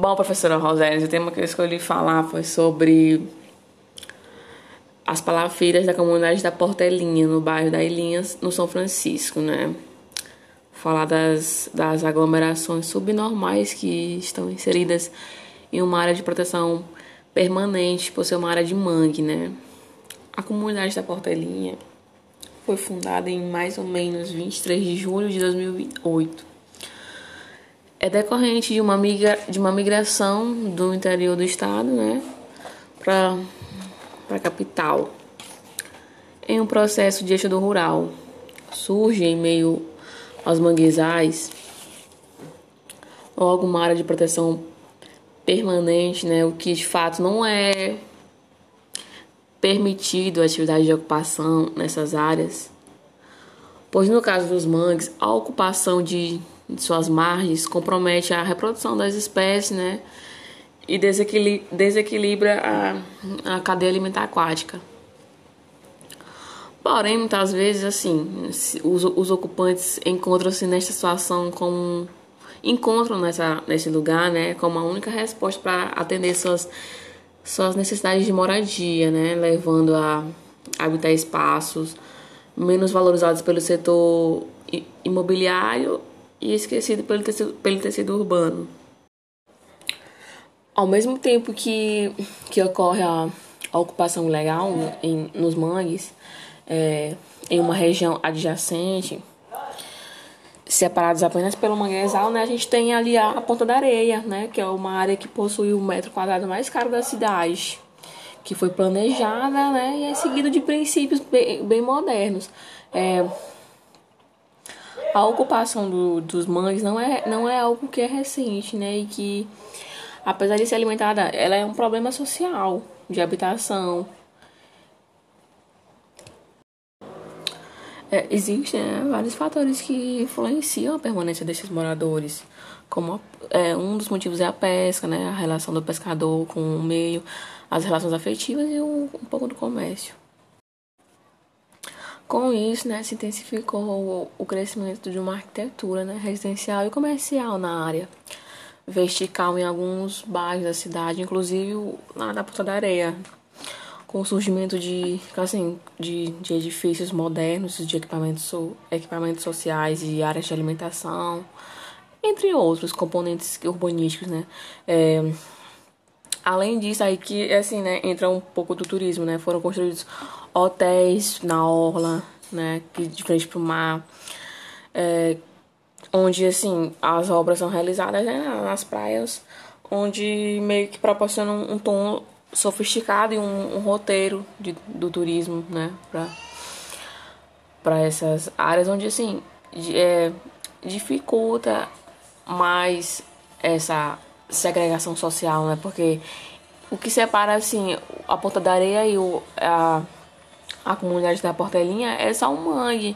Bom, professora Rosélia, o tema que eu escolhi falar foi sobre as palafeiras da comunidade da Portelinha, no bairro da Ilhinhas, no São Francisco, né? Falar das, das aglomerações subnormais que estão inseridas em uma área de proteção permanente, por ser uma área de mangue, né? A comunidade da Portelinha foi fundada em mais ou menos 23 de julho de 2008 é decorrente de uma, migra, de uma migração do interior do estado né, para a capital. Em um processo de eixo do rural, surge em meio aos manguezais logo uma área de proteção permanente, né, o que de fato não é permitido a atividade de ocupação nessas áreas, pois no caso dos mangues, a ocupação de de suas margens compromete a reprodução das espécies, né? E desequilibra, a, a cadeia alimentar aquática. Porém, muitas vezes, assim, os, os ocupantes encontram-se nesta situação como encontram nessa, nesse lugar, né, como a única resposta para atender suas, suas necessidades de moradia, né, levando a habitar espaços menos valorizados pelo setor imobiliário e esquecido pelo tecido, pelo tecido urbano. Ao mesmo tempo que, que ocorre a, a ocupação ilegal em, nos mangues, é, em uma região adjacente, separados apenas pelo manguezal, né, a gente tem ali a, a Ponta da Areia, né, que é uma área que possui o metro quadrado mais caro da cidade, que foi planejada né, e é seguido de princípios bem, bem modernos. É, a ocupação do, dos mangues não é, não é algo que é recente, né? E que, apesar de ser alimentada, ela é um problema social de habitação. É, existem né, vários fatores que influenciam a permanência desses moradores, como é, um dos motivos é a pesca, né, a relação do pescador com o meio, as relações afetivas e um, um pouco do comércio. Com isso, né, se intensificou o crescimento de uma arquitetura né, residencial e comercial na área vertical em alguns bairros da cidade, inclusive lá na Porta da Areia, com o surgimento de, assim, de, de edifícios modernos, de equipamentos, equipamentos sociais e áreas de alimentação, entre outros componentes urbanísticos, né? É, além disso, aí que, assim, né, entra um pouco do turismo, né? Foram construídos hotéis na orla, né, que de frente para o mar, é, onde assim as obras são realizadas né, nas praias, onde meio que proporcionam um, tom sofisticado e um, um roteiro de, do turismo, né, para para essas áreas onde assim é, dificulta mais essa segregação social, né, porque o que separa assim a Ponta da Areia e o, a a comunidade da Portelinha é só um mangue.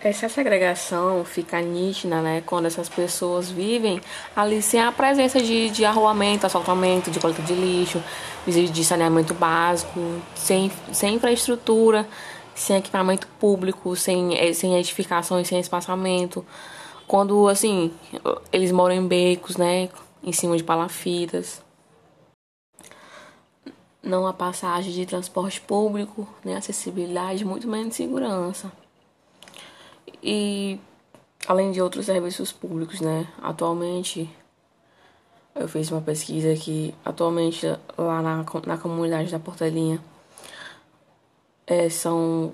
Essa segregação fica nítida, né, quando essas pessoas vivem ali sem a presença de, de arruamento, assaltamento, de coleta de lixo, de saneamento básico, sem, sem infraestrutura, sem equipamento público, sem, eh, sem edificação e sem espaçamento. Quando, assim, eles moram em becos, né, em cima de palafitas não há passagem de transporte público, nem acessibilidade, muito menos segurança. E além de outros serviços públicos, né? Atualmente eu fiz uma pesquisa que atualmente lá na, na comunidade da Portelinha é, são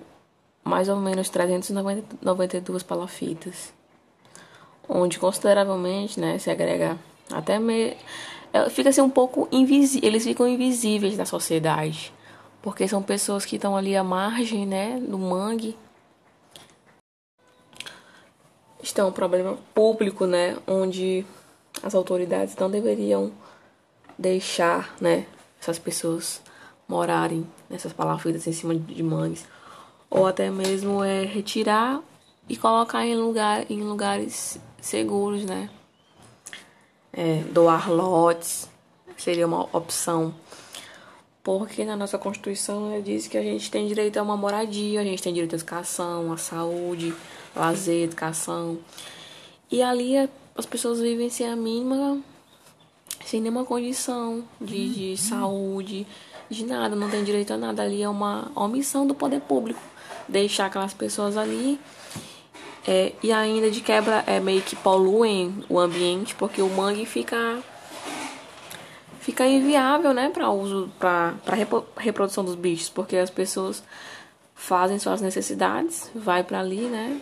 mais ou menos 392 palafitas, onde consideravelmente, né, se agrega até me, é, fica assim um pouco invisível, eles ficam invisíveis na sociedade, porque são pessoas que estão ali à margem, né, do mangue. Estão um problema público, né, onde as autoridades não deveriam deixar, né, essas pessoas morarem nessas palafitas em cima de mangues, ou até mesmo é retirar e colocar em lugar em lugares seguros, né? É, doar lotes seria uma opção. Porque na nossa Constituição diz que a gente tem direito a uma moradia, a gente tem direito à educação, à saúde, lazer, educação. E ali as pessoas vivem sem a mínima, sem nenhuma condição de, de saúde, de nada, não tem direito a nada. Ali é uma omissão do poder público deixar aquelas pessoas ali. É, e ainda de quebra é meio que poluem o ambiente, porque o mangue fica fica inviável, né, para uso para reprodução dos bichos, porque as pessoas fazem suas necessidades, vai para ali, né,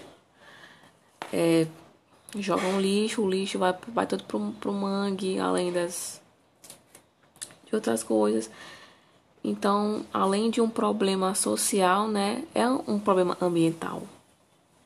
é, jogam lixo, o lixo vai, vai todo pro, pro mangue, além das de outras coisas. Então, além de um problema social, né, é um problema ambiental.